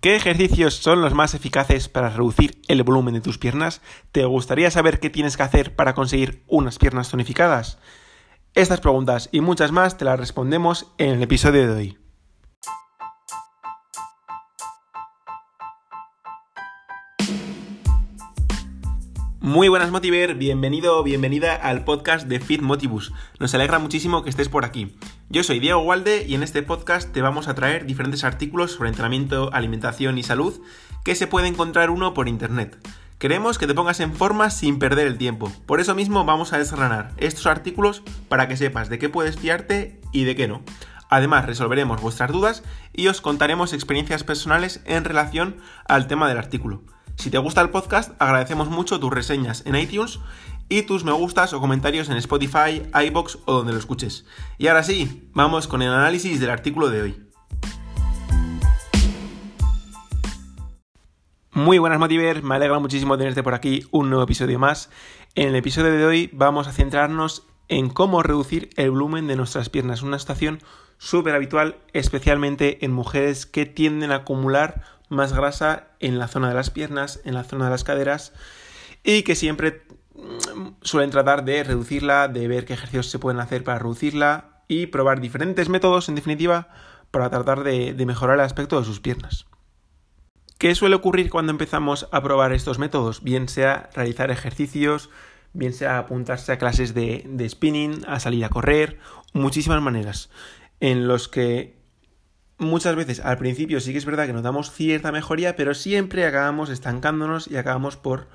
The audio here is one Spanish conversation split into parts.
¿Qué ejercicios son los más eficaces para reducir el volumen de tus piernas? ¿Te gustaría saber qué tienes que hacer para conseguir unas piernas tonificadas? Estas preguntas y muchas más te las respondemos en el episodio de hoy. Muy buenas Motiver, bienvenido o bienvenida al podcast de Fit Motivus. Nos alegra muchísimo que estés por aquí. Yo soy Diego Walde y en este podcast te vamos a traer diferentes artículos sobre entrenamiento, alimentación y salud que se puede encontrar uno por internet. Queremos que te pongas en forma sin perder el tiempo. Por eso mismo vamos a desgranar estos artículos para que sepas de qué puedes fiarte y de qué no. Además, resolveremos vuestras dudas y os contaremos experiencias personales en relación al tema del artículo. Si te gusta el podcast, agradecemos mucho tus reseñas en iTunes y tus me gustas o comentarios en Spotify, iBox o donde lo escuches. Y ahora sí, vamos con el análisis del artículo de hoy. Muy buenas Motiver, me alegra muchísimo tenerte por aquí un nuevo episodio más. En el episodio de hoy vamos a centrarnos en cómo reducir el volumen de nuestras piernas, una situación súper habitual, especialmente en mujeres que tienden a acumular más grasa en la zona de las piernas, en la zona de las caderas y que siempre mm, suelen tratar de reducirla, de ver qué ejercicios se pueden hacer para reducirla y probar diferentes métodos, en definitiva, para tratar de, mejorar el aspecto de sus piernas. ¿Qué suele ocurrir cuando empezamos a probar estos métodos? Bien sea realizar ejercicios, bien sea apuntarse a clases de, de spinning, a salir a correr, muchísimas maneras en los que muchas veces al principio sí que es verdad que notamos cierta mejoría, pero siempre acabamos estancándonos y acabamos por,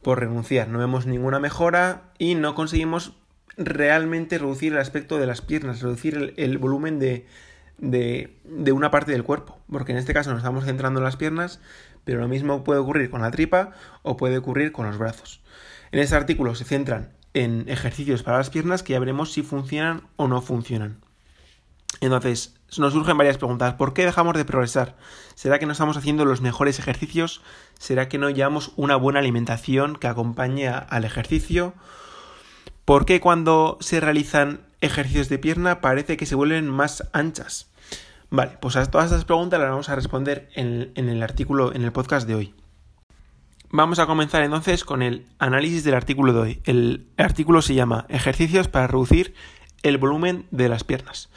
por renunciar. No vemos ninguna mejora y no conseguimos realmente reducir el aspecto de las piernas, reducir el, volumen de, de, de, una parte del cuerpo. Porque en este caso nos estamos centrando en las piernas, pero lo mismo puede ocurrir con la tripa o puede ocurrir con los brazos. En este artículo se centran en ejercicios para las piernas que ya veremos si funcionan o no funcionan. Entonces, nos surgen varias preguntas. ¿Por qué dejamos de progresar? ¿Será que no estamos haciendo los mejores ejercicios? ¿Será que no llevamos una buena alimentación que acompañe al ejercicio? ¿Por qué cuando se realizan ejercicios de pierna parece que se vuelven más anchas? Vale, pues a todas estas preguntas las vamos a responder en, en el artículo, en el podcast de hoy. Vamos a comenzar entonces con el análisis del artículo de hoy. El artículo se llama Ejercicios para reducir el volumen de las piernas.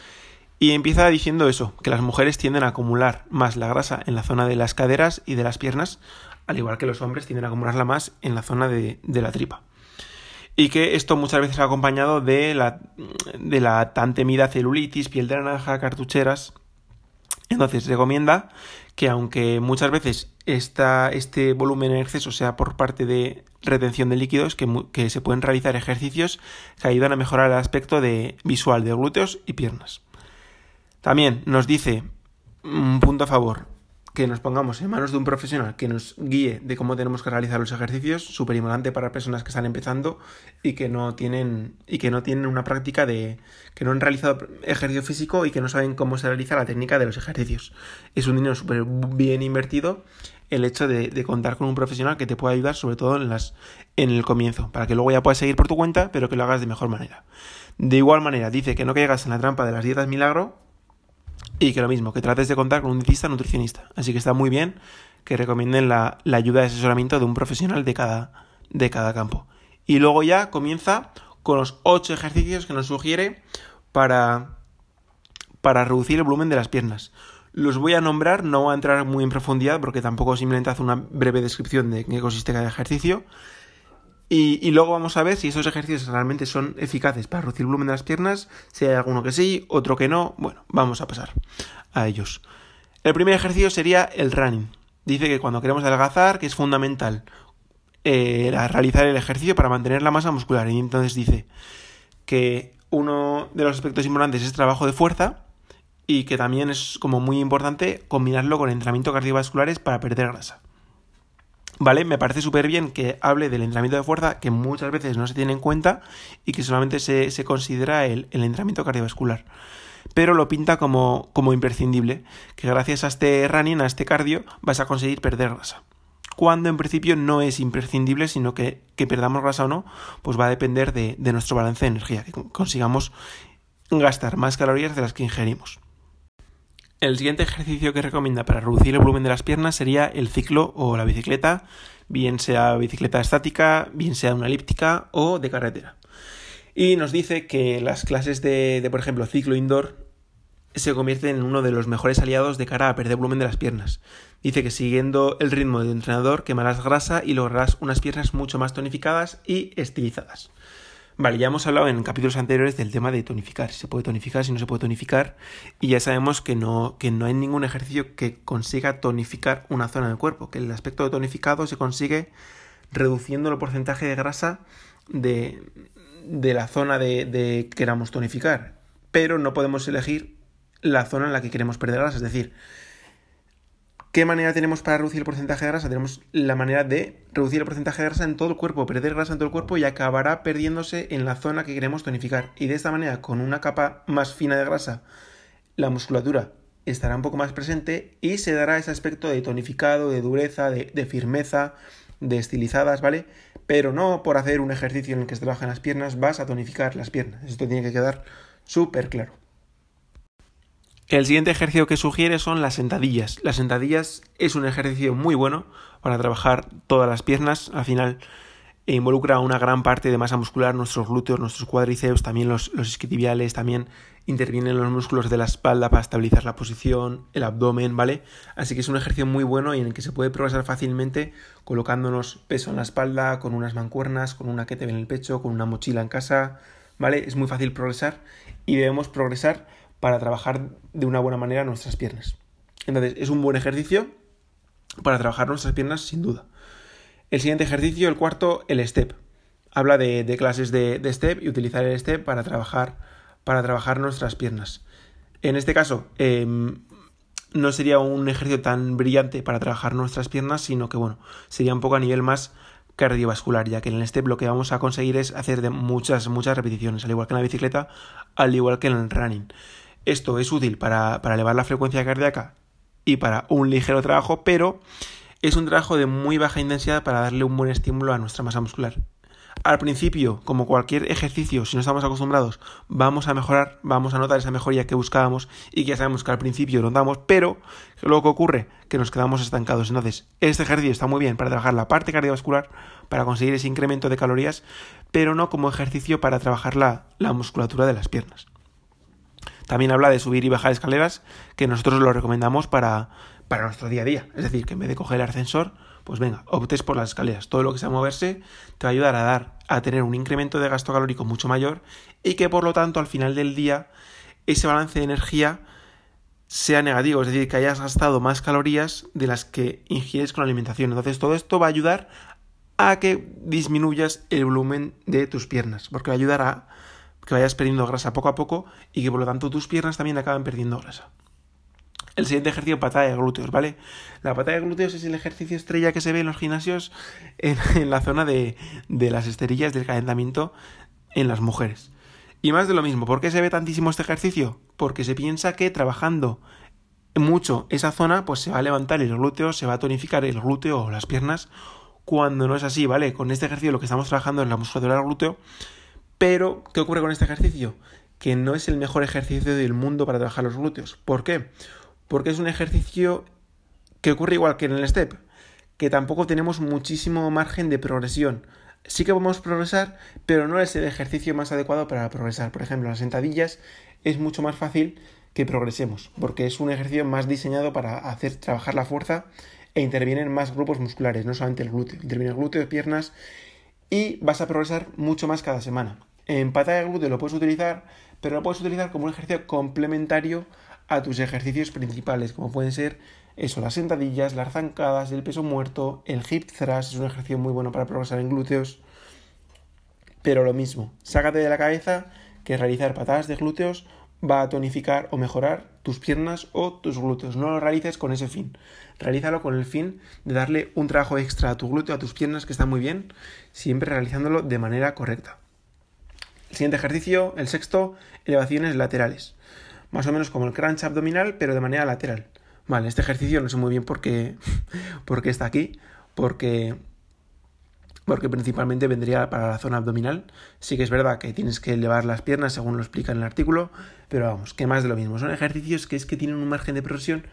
Y empieza diciendo eso, que las mujeres tienden a acumular más la grasa en la zona de las caderas y de las piernas, al igual que los hombres tienden a acumularla más en la zona de, la tripa. Y que esto muchas veces ha acompañado de la, de la tan temida celulitis, piel de naranja, cartucheras. Entonces recomienda que aunque muchas veces este volumen en exceso sea por parte de retención de líquidos, que se pueden realizar ejercicios que ayudan a mejorar el aspecto de, visual de glúteos y piernas. También nos dice un punto a favor que nos pongamos en manos de un profesional que nos guíe de cómo tenemos que realizar los ejercicios, súper importante para personas que están empezando y que no tienen y que no tienen una práctica de que no han realizado ejercicio físico y que no saben cómo se realiza la técnica de los ejercicios. Es un dinero súper bien invertido el hecho de, contar con un profesional que te pueda ayudar, sobre todo en las en el comienzo, para que luego ya puedas seguir por tu cuenta, pero que lo hagas de mejor manera. De igual manera, dice que no caigas en la trampa de las dietas milagro y que lo mismo, que trates de contar con un dietista nutricionista. Así que está muy bien que recomienden la, ayuda de asesoramiento de un profesional de cada, de cada campo. Y luego ya comienza con los ocho ejercicios que nos sugiere para, para reducir el volumen de las piernas. Los voy a nombrar, no voy a entrar muy en profundidad porque tampoco simplemente hace una breve descripción de qué consiste cada ejercicio, y, luego vamos a ver si esos ejercicios realmente son eficaces para reducir el volumen de las piernas, si hay alguno que sí, otro que no. Bueno, vamos a pasar a ellos. El primer ejercicio sería el running. Dice que cuando queremos adelgazar, que es fundamental eh, realizar el ejercicio para mantener la masa muscular. Y entonces dice que uno de los aspectos importantes es trabajo de fuerza y que también es como muy importante combinarlo con entrenamiento cardiovasculares para perder grasa. ¿Vale? Me parece súper bien que hable del entrenamiento de fuerza, que muchas veces no se tiene en cuenta y que solamente se, considera el, entrenamiento cardiovascular. Pero lo pinta como, como imprescindible, que gracias a este running, a este cardio, vas a conseguir perder grasa. Cuando en principio no es imprescindible, sino que, que perdamos grasa o no, pues va a depender de, de nuestro balance de energía, que consigamos gastar más calorías de las que ingerimos. El siguiente ejercicio que recomienda para reducir el volumen de las piernas sería el ciclo o la bicicleta, bien sea bicicleta estática, bien sea una elíptica o de carretera. Y nos dice que las clases de, por ejemplo, ciclo indoor se convierte en uno de los mejores aliados de cara a perder volumen de las piernas. Dice que siguiendo el ritmo de entrenador quemarás grasa y lograrás unas piernas mucho más tonificadas y estilizadas. Vale, ya hemos hablado en capítulos anteriores del tema de tonificar, si se puede tonificar, si no se puede tonificar, y ya sabemos que no, que no hay ningún ejercicio que consiga tonificar una zona del cuerpo, que el aspecto de tonificado se consigue reduciendo el porcentaje de grasa de, de la zona de, de queramos tonificar, pero no podemos elegir la zona en la que queremos perder grasa. Es decir, ¿qué manera tenemos para reducir el porcentaje de grasa? Tenemos la manera de reducir el porcentaje de grasa en todo el cuerpo, perder grasa en todo el cuerpo y acabará perdiéndose en la zona que queremos tonificar. Y de esta manera, con una capa más fina de grasa, la musculatura estará un poco más presente y se dará ese aspecto de tonificado, de dureza, de, firmeza, de estilizadas, ¿vale? Pero no por hacer un ejercicio en el que se trabajan las piernas vas a tonificar las piernas. Esto tiene que quedar súper claro. El siguiente ejercicio que sugiere son las sentadillas. Las sentadillas es un ejercicio muy bueno para trabajar todas las piernas. Al final involucra una gran parte de masa muscular, nuestros glúteos, nuestros cuádriceps, también los, los isquiotibiales, también intervienen los músculos de la espalda para estabilizar la posición, el abdomen, ¿vale? Así que es un ejercicio muy bueno y en el que se puede progresar fácilmente colocándonos peso en la espalda, con unas mancuernas, con una kettlebell en el pecho, con una mochila en casa, ¿vale? Es muy fácil progresar y debemos progresar para trabajar de una buena manera nuestras piernas. Entonces, es un buen ejercicio para trabajar nuestras piernas sin duda. El siguiente ejercicio, el cuarto, el step. Habla de, clases de, step y utilizar el step para trabajar, para trabajar nuestras piernas. En este caso, em, no sería un ejercicio tan brillante para trabajar nuestras piernas, sino que bueno, sería un poco a nivel más cardiovascular, ya que en el step lo que vamos a conseguir es hacer de muchas, muchas repeticiones, al igual que en la bicicleta, al igual que en el running. Esto es útil para, elevar la frecuencia cardíaca y para un ligero trabajo, pero es un trabajo de muy baja intensidad para darle un buen estímulo a nuestra masa muscular. Al principio, como cualquier ejercicio, si no estamos acostumbrados, vamos a mejorar, vamos a notar esa mejoría que buscábamos y que ya sabemos que al principio notamos, pero lo que ocurre que nos quedamos estancados. Entonces, este ejercicio está muy bien para trabajar la parte cardiovascular, para conseguir ese incremento de calorías, pero no como ejercicio para trabajar la musculatura de las piernas. También habla de subir y bajar escaleras, que nosotros lo recomendamos para, para nuestro día a día. Es decir, que en vez de coger el ascensor, pues venga, optes por las escaleras. Todo lo que sea moverse te va a ayudar a dar, a tener un incremento de gasto calórico mucho mayor y que por lo tanto al final del día ese balance de energía sea negativo, es decir, que hayas gastado más calorías de las que ingieres con la alimentación. Entonces todo esto va a ayudar a que disminuyas el volumen de tus piernas, porque va a ayudar a que vayas perdiendo grasa poco a poco y que por lo tanto tus piernas también acaban perdiendo grasa. El siguiente ejercicio, patada de glúteos, ¿vale? La patada de glúteos es el ejercicio estrella que se ve en los gimnasios en, la zona de, de, las esterillas del calentamiento en las mujeres. Y más de lo mismo, ¿por qué se ve tantísimo este ejercicio? Porque se piensa que trabajando mucho esa zona, pues se va a levantar el glúteo, se va a tonificar el glúteo o las piernas, cuando no es así, ¿vale? Con este ejercicio lo que estamos trabajando es la musculatura del glúteo, pero, ¿qué ocurre con este ejercicio? Que no es el mejor ejercicio del mundo para trabajar los glúteos. ¿Por qué? Porque es un ejercicio que ocurre igual que en el step, que tampoco tenemos muchísimo margen de progresión. Sí que podemos progresar, pero no es el ejercicio más adecuado para progresar. Por ejemplo, las sentadillas es mucho más fácil que progresemos, porque es un ejercicio más diseñado para hacer trabajar la fuerza e intervienen más grupos musculares, no solamente el glúteo, intervienen glúteos, piernas y vas a progresar mucho más cada semana. En patada de glúteo lo puedes utilizar, pero lo puedes utilizar como un ejercicio complementario a tus ejercicios principales, como pueden ser eso, las sentadillas, las zancadas, el peso muerto, el hip thrust, es un ejercicio muy bueno para progresar en glúteos. Pero lo mismo, sácate de la cabeza que realizar patadas de glúteos va a tonificar o mejorar tus piernas o tus glúteos. No lo realices con ese fin. Realízalo con el fin de darle un trabajo extra a tu glúteo, a tus piernas, que está muy bien, siempre realizándolo de manera correcta. El siguiente ejercicio, el sexto, elevaciones laterales. Más o menos como el crunch abdominal, pero de manera lateral. Vale, este ejercicio no sé muy bien por qué, por qué está aquí, porque porque principalmente vendría para la zona abdominal. Sí que es verdad que tienes que elevar las piernas según lo explica en el artículo, pero vamos, que más de lo mismo. Son ejercicios que es que tienen un margen de progresión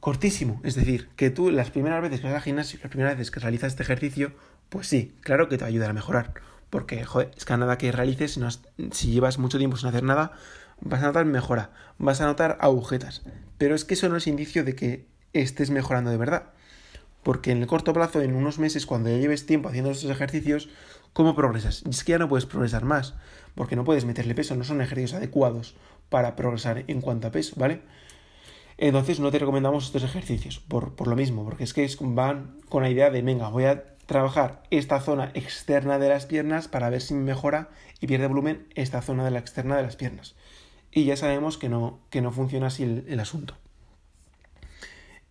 cortísimo. Es decir, que tú las primeras veces que vas al gimnasio, las primeras veces que realizas este ejercicio, pues sí, claro que te va a mejorar. Porque, joder, es que a nada que realices, si, llevas mucho tiempo sin hacer nada, vas a notar mejora, vas a notar agujetas. Pero es que eso no es indicio de que estés mejorando de verdad. Porque en el corto plazo, en unos meses, cuando ya lleves tiempo haciendo estos ejercicios, ¿cómo progresas? Y es que ya no puedes progresar más, porque no puedes meterle peso, no son ejercicios adecuados para progresar en cuanto a peso, ¿vale? Entonces no te recomendamos estos ejercicios, por, por lo mismo, porque es que van con la idea de, venga, voy a trabajar esta zona externa de las piernas para ver si mejora y pierde volumen esta zona de la externa de las piernas. Y ya sabemos que no, que no funciona así el asunto.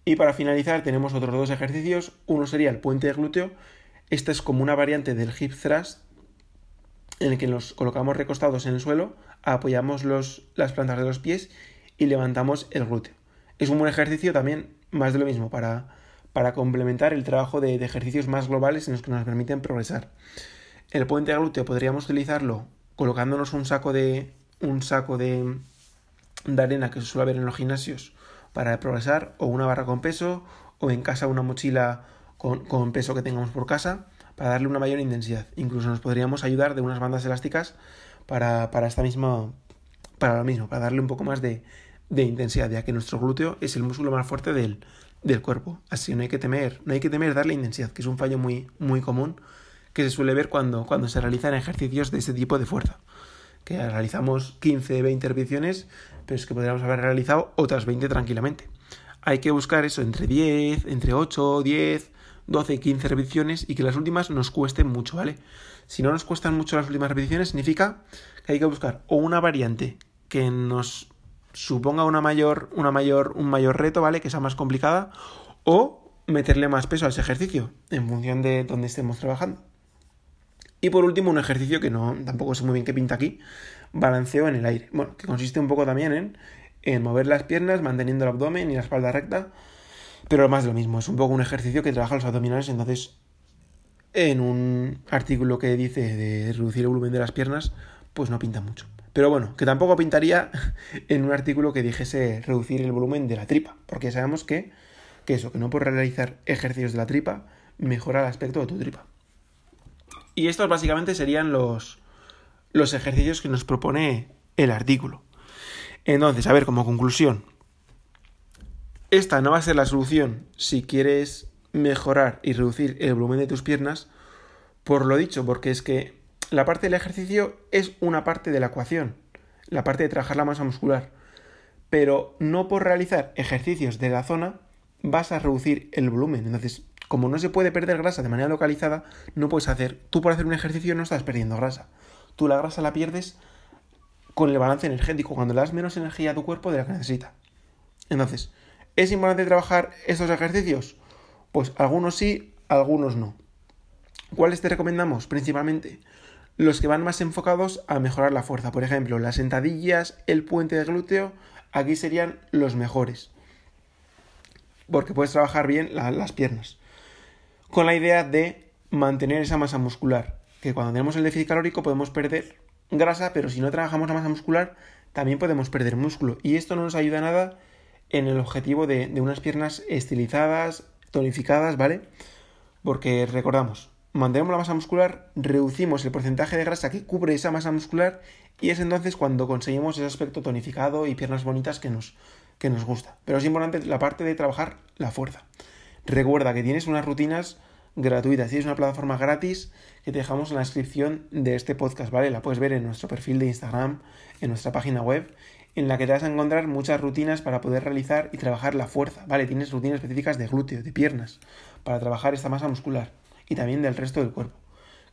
Y para finalizar tenemos otros dos ejercicios. Uno sería el puente de glúteo. Esta es como una variante del hip thrust en el que nos colocamos recostados en el suelo, apoyamos las plantas de los pies y levantamos el glúteo. Es un buen ejercicio también, más de lo mismo, para, para complementar el trabajo de, ejercicios más globales en los que nos permiten progresar. El puente de glúteo podríamos utilizarlo colocándonos un saco de, un saco de, de arena que se suele ver en los gimnasios para progresar, o una barra con peso, o en casa una mochila con, peso que tengamos por casa, para darle una mayor intensidad. Incluso nos podríamos ayudar de unas bandas elásticas para, para esta misma, para lo mismo, para darle un poco más de, de intensidad, ya que nuestro glúteo es el músculo más fuerte del, del cuerpo. Así no hay que temer, no hay que temer darle intensidad, que es un fallo muy, muy común que se suele ver cuando, cuando se realizan ejercicios de este tipo de fuerza. Que realizamos 15, 20 repeticiones pero es que podríamos haber realizado otras 20 tranquilamente. Hay que buscar eso entre 10, entre 8, 10, 12, 15 repeticiones y que las últimas nos cuesten mucho, ¿vale? Si no nos cuestan mucho las últimas repeticiones, significa que hay que buscar o una variante que nos suponga una mayor, una mayor, un mayor reto, ¿vale? Que sea más complicada, o meterle más peso a ese ejercicio en función de donde estemos trabajando. Y por último, un ejercicio que no tampoco sé muy bien qué pinta aquí, balanceo en el aire. Bueno, que consiste un poco también en, en mover las piernas, manteniendo el abdomen y la espalda recta, pero más de lo mismo, es un poco un ejercicio que trabaja los abdominales, entonces en un artículo que dice de reducir el volumen de las piernas, pues no pinta mucho. Pero bueno, que tampoco pintaría en un artículo que dijese reducir el volumen de la tripa, porque sabemos que, que eso, que no por realizar ejercicios de la tripa mejora el aspecto de tu tripa. Y estos básicamente serían los, los ejercicios que nos propone el artículo. Entonces, a ver, como conclusión, esta no va a ser la solución si quieres mejorar y reducir el volumen de tus piernas, por lo dicho, porque es que la parte del ejercicio es una parte de la ecuación, la parte de trabajar la masa muscular, pero no por realizar ejercicios de la zona vas a reducir el volumen. Entonces, como no se puede perder grasa de manera localizada, no puedes hacer, tú por hacer un ejercicio no estás perdiendo grasa, tú la grasa la pierdes con el balance energético, cuando le das menos energía a tu cuerpo de la que necesita. Entonces, ¿es importante trabajar estos ejercicios? Pues algunos sí, algunos no. ¿Cuáles te recomendamos? Principalmente los que van más enfocados a mejorar la fuerza. Por ejemplo, las sentadillas, el puente de glúteo, aquí serían los mejores. Porque puedes trabajar bien las piernas. Con la idea de mantener esa masa muscular que cuando tenemos el déficit calórico podemos perder grasa, pero si no trabajamos la masa muscular, también podemos perder músculo. Y esto no nos ayuda nada en el objetivo de, unas piernas estilizadas, tonificadas, ¿vale? Porque recordamos, mantenemos la masa muscular, reducimos el porcentaje de grasa que cubre esa masa muscular y es entonces cuando conseguimos ese aspecto tonificado y piernas bonitas que nos, que nos gusta. Pero es importante la parte de trabajar la fuerza. Recuerda que tienes unas rutinas gratuitas. es una plataforma gratis que te dejamos en la descripción de este podcast, ¿vale? La puedes ver en nuestro perfil de Instagram, en nuestra página web, en la que te vas a encontrar muchas rutinas para poder realizar y trabajar la fuerza, ¿vale? Tienes rutinas específicas de glúteo, de piernas, para trabajar esta masa muscular y también del resto del cuerpo.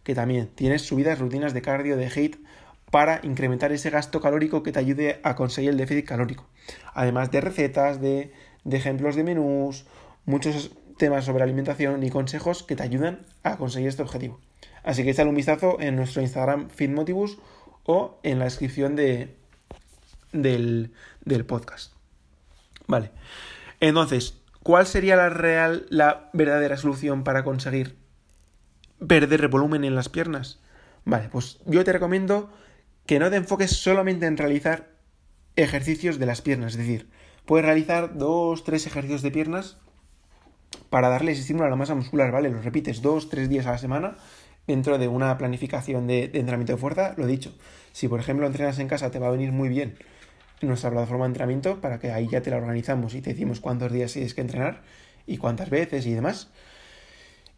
Que también tienes subidas rutinas de cardio, de HIIT, para incrementar ese gasto calórico que te ayude a conseguir el déficit calórico. Además de recetas, de, de ejemplos de menús, muchos temas sobre alimentación y consejos que te ayudan a conseguir este objetivo. Así que échale un vistazo en nuestro Instagram FitMotivus o en la descripción de, del, del podcast. Vale. Entonces, ¿cuál sería la real, la verdadera solución para conseguir perder volumen en las piernas? Vale, pues yo te recomiendo que no te enfoques solamente en realizar ejercicios de las piernas, es decir, puedes realizar dos, tres ejercicios de piernas para darles estímulo a la masa muscular, ¿vale? Los repites dos, tres días a la semana dentro de una planificación de, entrenamiento de fuerza, lo dicho. Si por ejemplo entrenas en casa te va a venir muy bien nuestra plataforma de entrenamiento para que ahí ya te la organizamos y te decimos cuántos días tienes que entrenar y cuántas veces y demás.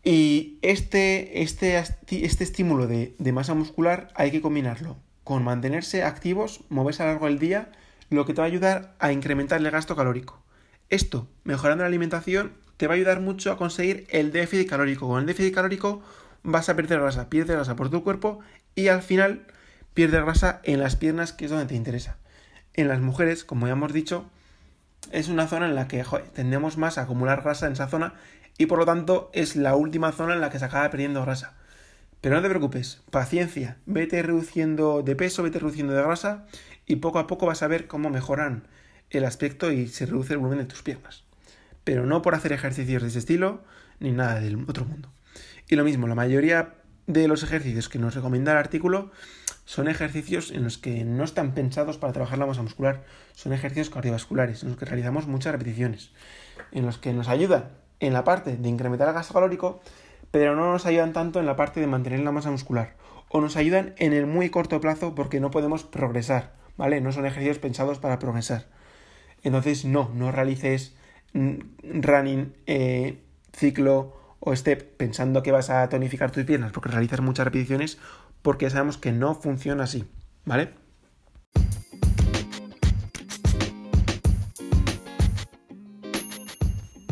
Y este, este, este estímulo de, de masa muscular hay que combinarlo con mantenerse activos, moverse a lo largo del día, lo que te va a ayudar a incrementar el gasto calórico. Esto, mejorando la alimentación, te va a ayudar mucho a conseguir el déficit calórico. Con el déficit calórico vas a perder grasa, pierdes grasa por tu cuerpo y al final pierdes grasa en las piernas, que es donde te interesa. En las mujeres, como ya hemos dicho, es una zona en la que tendemos más a acumular grasa en esa zona y por lo tanto es la última zona en la que se acaba perdiendo grasa. Pero no te preocupes, paciencia, vete reduciendo de peso, vete reduciendo de grasa y poco a poco vas a ver cómo mejoran el aspecto y se reduce el volumen de tus piernas. Pero no por hacer ejercicios de ese estilo ni nada del otro mundo. Y lo mismo, la mayoría de los ejercicios que nos recomienda el artículo son ejercicios en los que no están pensados para trabajar la masa muscular, son ejercicios cardiovasculares, en los que realizamos muchas repeticiones, en los que nos ayudan en la parte de incrementar el gasto calórico, pero no nos ayudan tanto en la parte de mantener la masa muscular, o nos ayudan en el muy corto plazo porque no podemos progresar, ¿vale? No son ejercicios pensados para progresar. Entonces, no, no realices running, eh, ciclo o step pensando que vas a tonificar tus piernas porque realizas muchas repeticiones porque sabemos que no funciona así, ¿vale?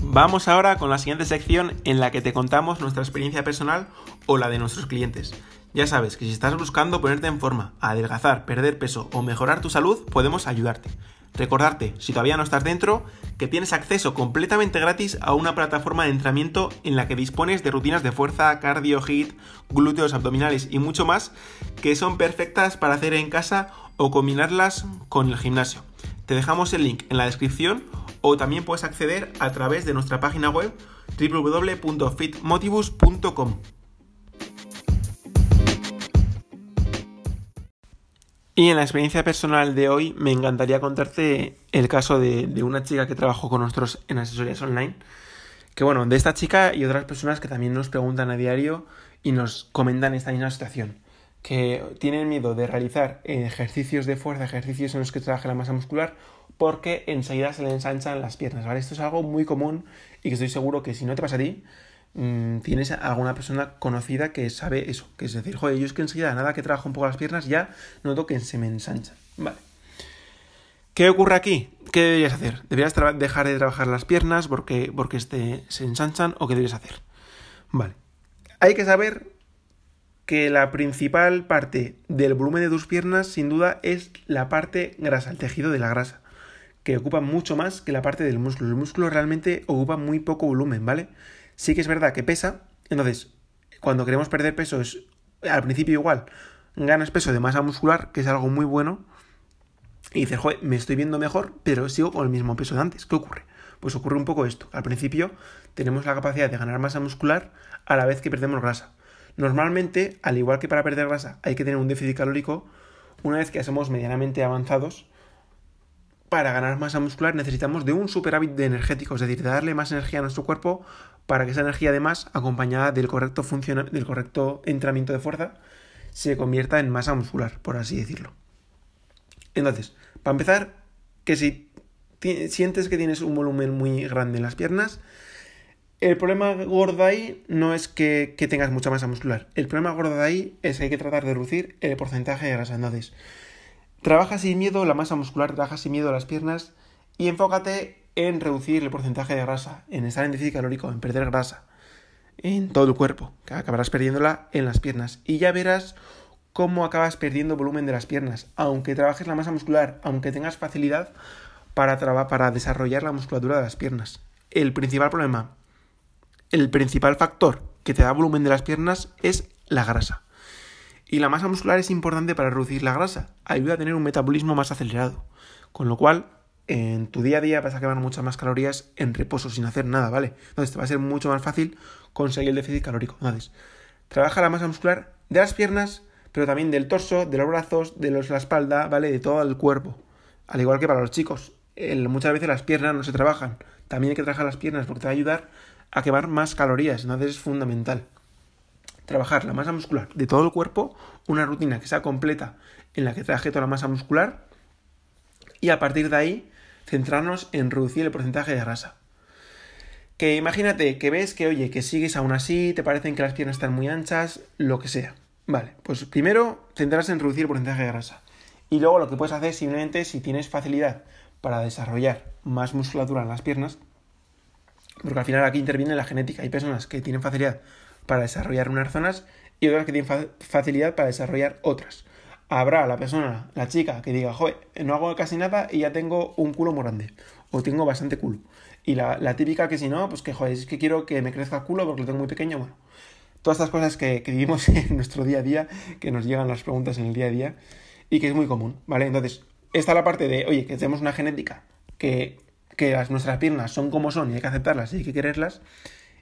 Vamos ahora con la siguiente sección en la que te contamos nuestra experiencia personal o la de nuestros clientes. Ya sabes que si estás buscando ponerte en forma, adelgazar, perder peso o mejorar tu salud, podemos ayudarte. Recordarte, si todavía no estás dentro, que tienes acceso completamente gratis a una plataforma de entrenamiento en la que dispones de rutinas de fuerza, cardio, hit, glúteos, abdominales y mucho más que son perfectas para hacer en casa o combinarlas con el gimnasio. Te dejamos el link en la descripción o también puedes acceder a través de nuestra página web www.fitmotivus.com. Y en la experiencia personal de hoy me encantaría contarte el caso de, una chica que trabajó con nosotros en asesorías online. Que bueno, de esta chica y otras personas que también nos preguntan a diario y nos comentan esta misma situación. Que tienen miedo de realizar ejercicios de fuerza, ejercicios en los que trabaje la masa muscular, porque enseguida se le ensanchan las piernas, ¿vale? Esto es algo muy común y que estoy seguro que si no te pasa a ti, Mm, tienes alguna persona conocida que sabe eso, que es decir, joder, yo es que enseguida, nada que trabajo un poco las piernas, ya noto que se me ensanchan. Vale. ¿Qué ocurre aquí? ¿Qué deberías hacer? ¿Deberías dejar de trabajar las piernas porque, porque este, se ensanchan o qué deberías hacer? Vale. Hay que saber que la principal parte del volumen de tus piernas, sin duda, es la parte grasa, el tejido de la grasa, que ocupa mucho más que la parte del músculo. El músculo realmente ocupa muy poco volumen, ¿vale? Sí que es verdad que pesa, entonces cuando queremos perder peso es al principio igual, ganas peso de masa muscular, que es algo muy bueno, y dices, joder, me estoy viendo mejor, pero sigo con el mismo peso de antes. ¿Qué ocurre? Pues ocurre un poco esto. Al principio tenemos la capacidad de ganar masa muscular a la vez que perdemos grasa. Normalmente, al igual que para perder grasa hay que tener un déficit calórico, una vez que somos medianamente avanzados, para ganar masa muscular necesitamos de un superávit de energético, es decir, de darle más energía a nuestro cuerpo para que esa energía además, acompañada del correcto, del correcto entrenamiento de fuerza, se convierta en masa muscular, por así decirlo. Entonces, para empezar, que si sientes que tienes un volumen muy grande en las piernas, el problema gordo ahí no es que, que, tengas mucha masa muscular. El problema gordo ahí es que hay que tratar de reducir el porcentaje de grasa. Entonces, trabaja sin miedo la masa muscular, trabaja sin miedo las piernas y enfócate en reducir el porcentaje de grasa, en estar en déficit calórico, en perder grasa en todo el cuerpo, que acabarás perdiéndola en las piernas. Y ya verás cómo acabas perdiendo volumen de las piernas, aunque trabajes la masa muscular, aunque tengas facilidad para, para desarrollar la musculatura de las piernas. El principal problema, el principal factor que te da volumen de las piernas es la grasa. Y la masa muscular es importante para reducir la grasa, ayuda a tener un metabolismo más acelerado, con lo cual en tu día a día vas a quemar muchas más calorías en reposo sin hacer nada, ¿vale? Entonces te va a ser mucho más fácil conseguir el déficit calórico. Entonces, trabaja la masa muscular de las piernas, pero también del torso, de los brazos, de los, la espalda, ¿vale? De todo el cuerpo. Al igual que para los chicos. muchas veces las piernas no se trabajan. También hay que trabajar las piernas porque te va a ayudar a quemar más calorías. Entonces es fundamental. Trabajar la masa muscular de todo el cuerpo, una rutina que sea completa en la que trabaje toda la masa muscular y a partir de ahí centrarnos en reducir el porcentaje de grasa. Que imagínate que ves que, oye, que sigues aún así, te parecen que las piernas están muy anchas, lo que sea. Vale, pues primero centrarse en reducir el porcentaje de grasa. Y luego lo que puedes hacer simplemente si tienes facilidad para desarrollar más musculatura en las piernas, porque al final aquí interviene la genética. Hay personas que tienen facilidad para desarrollar unas zonas y otras que tienen facilidad para desarrollar otras. Habrá la persona, la chica, que diga, joder, no hago casi nada y ya tengo un culo muy grande. O tengo bastante culo. Y la, típica que si no, pues que, joder, es que quiero que me crezca el culo porque lo tengo muy pequeño. Bueno, todas estas cosas que, vivimos en nuestro día a día, que nos llegan las preguntas en el día a día y que es muy común, ¿vale? Entonces, esta es la parte de, oye, que tenemos una genética que, que las, nuestras piernas son como son y hay que aceptarlas y hay que quererlas.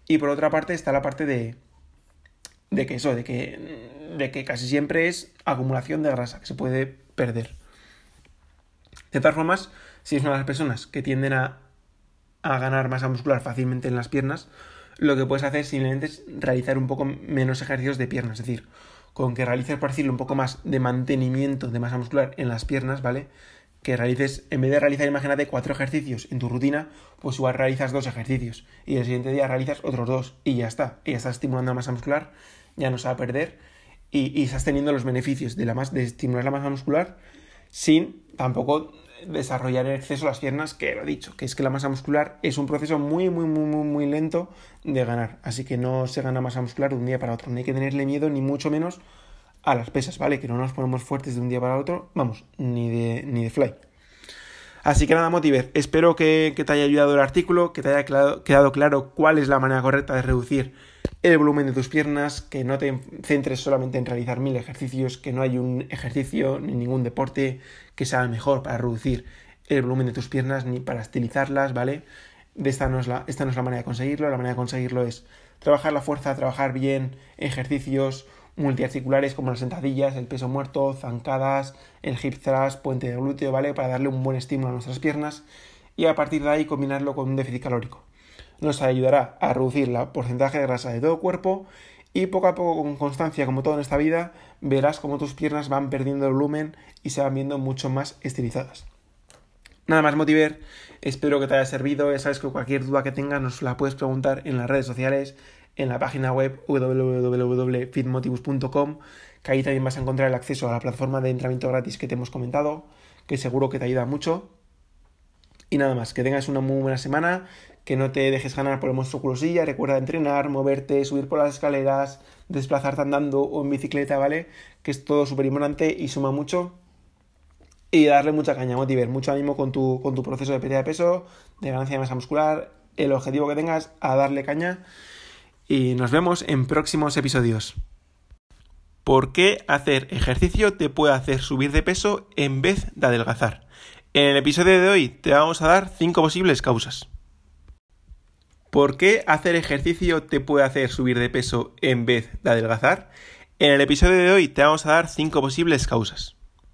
Y por otra parte está la parte de, de que eso, de que, de que casi siempre es acumulación de grasa, que se puede perder. De todas formas, si es una de las personas que tienden a, a ganar masa muscular fácilmente en las piernas, lo que puedes hacer simplemente es realizar un poco menos ejercicios de piernas, es decir, con que realices, por decirlo, un poco más de mantenimiento de masa muscular en las piernas, ¿vale? Que realices, en vez de realizar, imagínate, cuatro ejercicios en tu rutina, pues igual realizas dos ejercicios y el siguiente día realizas otros dos y ya está. Y ya estás estimulando la masa muscular, ya no se va a perder y, estás teniendo los beneficios de, la de estimular la masa muscular sin tampoco desarrollar en exceso las piernas, que lo he dicho, que es que la masa muscular es un proceso muy, muy, muy, muy, muy lento de ganar. Así que no se gana masa muscular de un día para otro. No hay que tenerle miedo, ni mucho menos a las pesas, ¿vale? Que no nos ponemos fuertes de un día para otro, vamos, ni de, ni de fly. Así que nada, Motiver, espero que, te haya ayudado el artículo, que te haya quedado claro cuál es la manera correcta de reducir el volumen de tus piernas, que no te centres solamente en realizar mil ejercicios, que no hay un ejercicio ni ningún deporte que sea mejor para reducir el volumen de tus piernas ni para estilizarlas, ¿vale? De esta, no es la, esta no es la manera de conseguirlo, la manera de conseguirlo es trabajar la fuerza, trabajar bien ejercicios multiarticulares como las sentadillas, el peso muerto, zancadas, el hip thrust, puente de glúteo, ¿vale? Para darle un buen estímulo a nuestras piernas y a partir de ahí combinarlo con un déficit calórico nos ayudará a reducir el porcentaje de grasa de todo cuerpo y poco a poco con constancia como todo en esta vida verás cómo tus piernas van perdiendo volumen y se van viendo mucho más estilizadas. Nada más Motiver, espero que te haya servido, ya sabes que cualquier duda que tengas nos la puedes preguntar en las redes sociales, en la página web www.fitmotivus.com, que ahí también vas a encontrar el acceso a la plataforma de entrenamiento gratis que te hemos comentado, que seguro que te ayuda mucho. Y nada más, que tengas una muy buena semana, que no te dejes ganar por el monstruo culosilla, recuerda entrenar, moverte, subir por las escaleras, desplazarte andando o en bicicleta, ¿vale? Que es todo súper importante y suma mucho. Y darle mucha caña, motiver, mucho ánimo con tu, con tu proceso de pérdida de peso, de ganancia de masa muscular, el objetivo que tengas, a darle caña. Y nos vemos en próximos episodios. ¿Por qué hacer ejercicio te puede hacer subir de peso en vez de adelgazar? En el episodio de hoy te vamos a dar 5 posibles causas. ¿Por qué hacer ejercicio te puede hacer subir de peso en vez de adelgazar? En el episodio de hoy te vamos a dar 5 posibles causas.